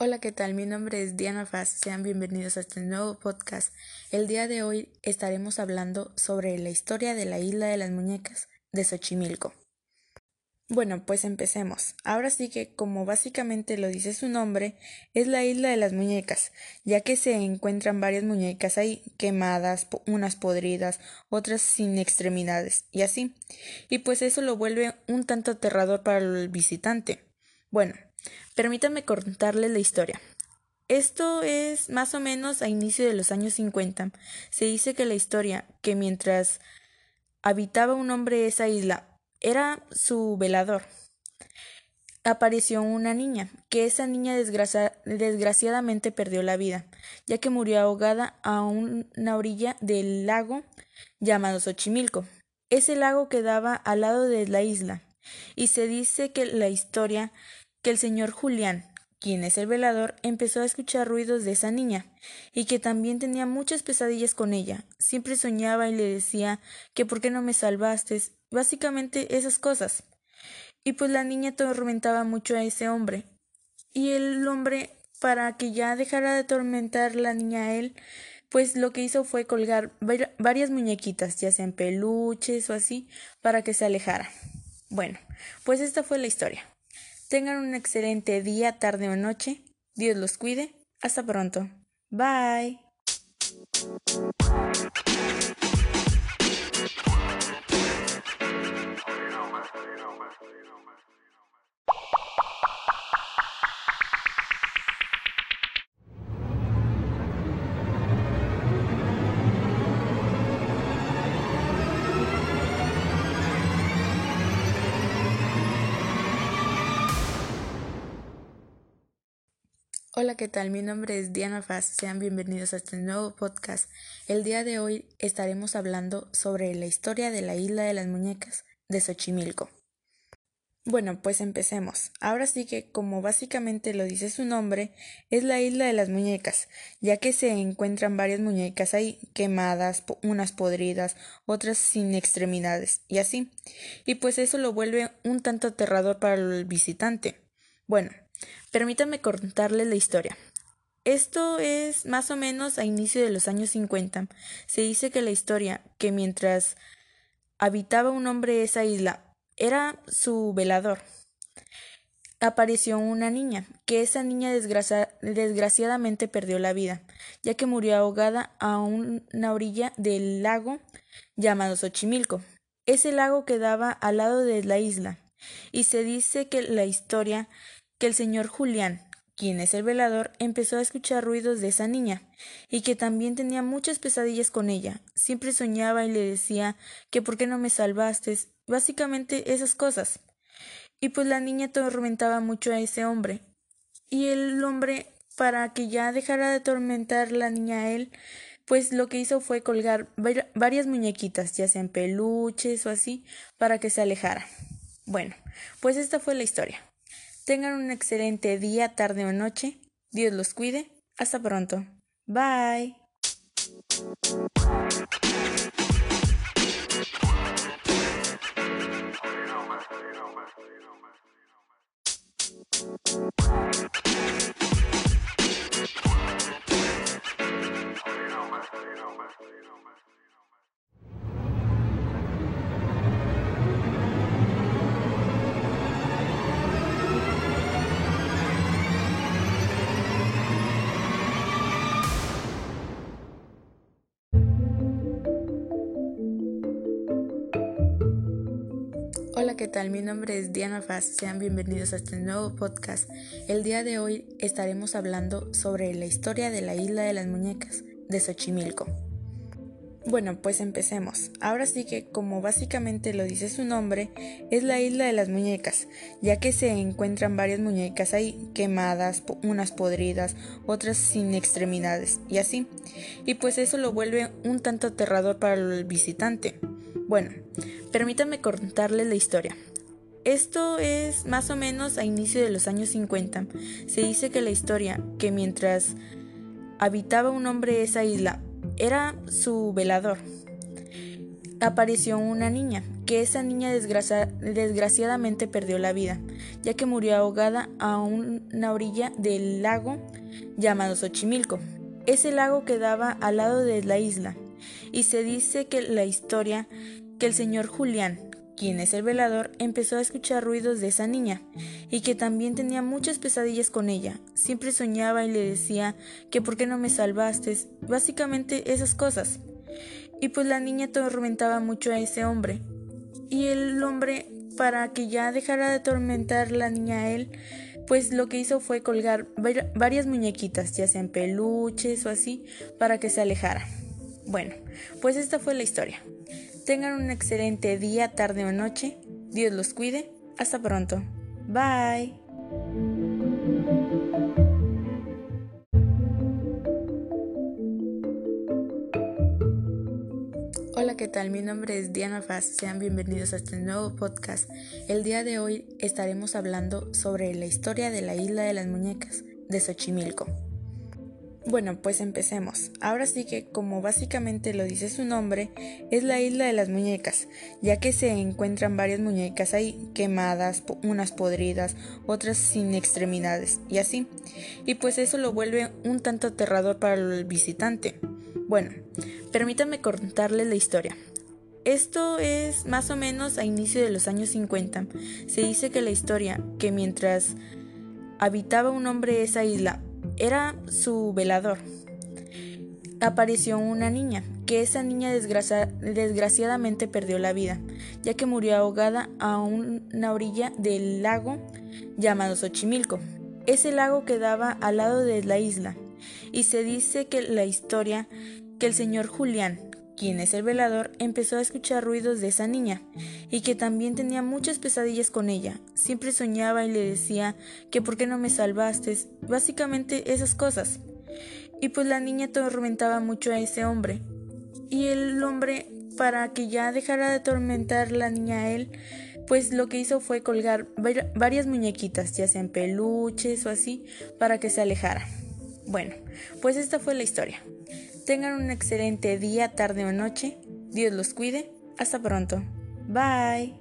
Hola, ¿qué tal? Mi nombre es Diana Faz. Sean bienvenidos a este nuevo podcast. El día de hoy estaremos hablando sobre la historia de la isla de las muñecas de Xochimilco. Bueno, pues empecemos. Ahora sí que, como básicamente lo dice su nombre, es la isla de las muñecas, ya que se encuentran varias muñecas ahí, quemadas, unas podridas, otras sin extremidades, y así. Y pues eso lo vuelve un tanto aterrador para el visitante. Bueno, Permítanme contarles la historia. Esto es más o menos a inicio de los años 50. Se dice que la historia, que mientras habitaba un hombre esa isla, era su velador. Apareció una niña, que esa niña desgraciadamente perdió la vida, ya que murió ahogada a una orilla del lago llamado Xochimilco. Ese lago quedaba al lado de la isla, y se dice que la historia que el señor Julián, quien es el velador, empezó a escuchar ruidos de esa niña, y que también tenía muchas pesadillas con ella. Siempre soñaba y le decía que por qué no me salvaste, básicamente esas cosas. Y pues la niña atormentaba mucho a ese hombre. Y el hombre, para que ya dejara de atormentar la niña a él, pues lo que hizo fue colgar varias muñequitas, ya sean peluches o así, para que se alejara. Bueno, pues esta fue la historia. Tengan un excelente día, tarde o noche. Dios los cuide. Hasta pronto. Bye. Hola, ¿qué tal? Mi nombre es Diana Faz. Sean bienvenidos a este nuevo podcast. El día de hoy estaremos hablando sobre la historia de la isla de las muñecas de Xochimilco. Bueno, pues empecemos. Ahora sí que, como básicamente lo dice su nombre, es la isla de las muñecas, ya que se encuentran varias muñecas ahí, quemadas, unas podridas, otras sin extremidades, y así. Y pues eso lo vuelve un tanto aterrador para el visitante. Bueno, Permítanme contarles la historia. Esto es más o menos a inicio de los años 50. Se dice que la historia, que mientras habitaba un hombre esa isla, era su velador. Apareció una niña, que esa niña desgraciadamente perdió la vida, ya que murió ahogada a una orilla del lago llamado Xochimilco. Ese lago quedaba al lado de la isla, y se dice que la historia que el señor Julián, quien es el velador, empezó a escuchar ruidos de esa niña, y que también tenía muchas pesadillas con ella. Siempre soñaba y le decía que por qué no me salvaste, básicamente esas cosas. Y pues la niña atormentaba mucho a ese hombre. Y el hombre, para que ya dejara de atormentar la niña a él, pues lo que hizo fue colgar varias muñequitas, ya sean peluches o así, para que se alejara. Bueno, pues esta fue la historia. Tengan un excelente día, tarde o noche. Dios los cuide. Hasta pronto. Bye. ¿Qué tal? Mi nombre es Diana Faz. Sean bienvenidos a este nuevo podcast. El día de hoy estaremos hablando sobre la historia de la isla de las muñecas de Xochimilco. Bueno, pues empecemos. Ahora sí que, como básicamente lo dice su nombre, es la isla de las muñecas, ya que se encuentran varias muñecas ahí, quemadas, unas podridas, otras sin extremidades, y así. Y pues eso lo vuelve un tanto aterrador para el visitante. Bueno, permítanme contarles la historia. Esto es más o menos a inicio de los años 50. Se dice que la historia, que mientras habitaba un hombre esa isla, era su velador. Apareció una niña, que esa niña desgraciadamente perdió la vida, ya que murió ahogada a una orilla del lago llamado Xochimilco. Ese lago quedaba al lado de la isla, y se dice que la historia que el señor Julián, quien es el velador, empezó a escuchar ruidos de esa niña, y que también tenía muchas pesadillas con ella. Siempre soñaba y le decía que por qué no me salvaste, básicamente esas cosas. Y pues la niña atormentaba mucho a ese hombre. Y el hombre, para que ya dejara de atormentar la niña a él, pues lo que hizo fue colgar varias muñequitas, ya sean peluches o así, para que se alejara. Bueno, pues esta fue la historia. Tengan un excelente día, tarde o noche. Dios los cuide. Hasta pronto. Bye. Hola, ¿qué tal? Mi nombre es Diana Faz. Sean bienvenidos a este nuevo podcast. El día de hoy estaremos hablando sobre la historia de la isla de las muñecas de Xochimilco. Bueno, pues empecemos. Ahora sí que, como básicamente lo dice su nombre, es la isla de las muñecas, ya que se encuentran varias muñecas ahí, quemadas, unas podridas, otras sin extremidades, y así. Y pues eso lo vuelve un tanto aterrador para el visitante. Bueno, permítanme contarles la historia. Esto es más o menos a inicio de los años 50. Se dice que la historia, que mientras habitaba un hombre esa isla, era su velador. Apareció una niña, que esa niña desgraciadamente perdió la vida, ya que murió ahogada a una orilla del lago llamado Xochimilco. Ese lago quedaba al lado de la isla, y se dice que la historia que el señor Julián, quien es el velador, empezó a escuchar ruidos de esa niña, y que también tenía muchas pesadillas con ella. Siempre soñaba y le decía que por qué no me salvaste, básicamente esas cosas. Y pues la niña atormentaba mucho a ese hombre. Y el hombre, para que ya dejara de atormentar la niña a él, pues lo que hizo fue colgar varias muñequitas, ya sean peluches o así, para que se alejara. Bueno, pues esta fue la historia. Tengan un excelente día, tarde o noche. Dios los cuide. Hasta pronto. Bye.